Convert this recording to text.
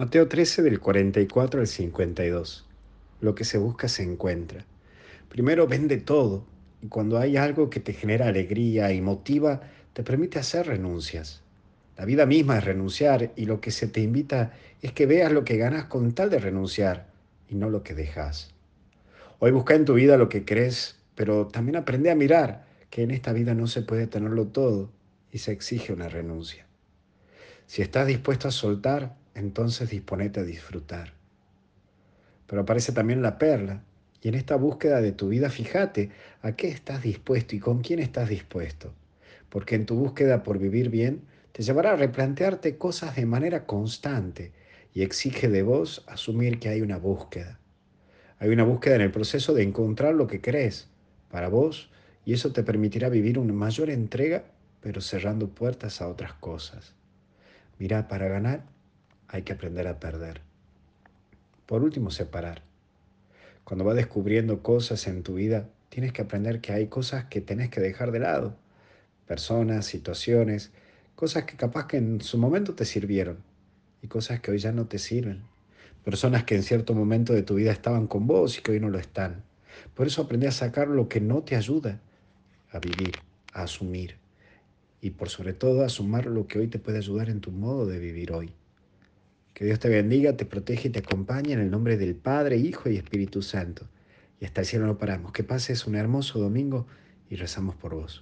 Mateo 13 del 44 al 52. Lo que se busca se encuentra. Primero vende todo y cuando hay algo que te genera alegría y motiva, te permite hacer renuncias. La vida misma es renunciar y lo que se te invita es que veas lo que ganas con tal de renunciar y no lo que dejas. Hoy busca en tu vida lo que crees, pero también aprende a mirar que en esta vida no se puede tenerlo todo y se exige una renuncia. Si estás dispuesto a soltar, entonces disponete a disfrutar. Pero aparece también la perla, y en esta búsqueda de tu vida fíjate a qué estás dispuesto y con quién estás dispuesto, porque en tu búsqueda por vivir bien te llevará a replantearte cosas de manera constante y exige de vos asumir que hay una búsqueda. Hay una búsqueda en el proceso de encontrar lo que crees para vos y eso te permitirá vivir una mayor entrega pero cerrando puertas a otras cosas. Mira, para ganar hay que aprender a perder. Por último, separar. Cuando vas descubriendo cosas en tu vida, tienes que aprender que hay cosas que tenés que dejar de lado. Personas, situaciones, cosas que capaz que en su momento te sirvieron y cosas que hoy ya no te sirven. Personas que en cierto momento de tu vida estaban con vos y que hoy no lo están. Por eso aprendí a sacar lo que no te ayuda a vivir, a asumir y por sobre todo a sumar lo que hoy te puede ayudar en tu modo de vivir hoy. Que Dios te bendiga, te protege y te acompañe en el nombre del Padre, Hijo y Espíritu Santo. Y hasta el cielo no paramos. Que pases un hermoso domingo y rezamos por vos.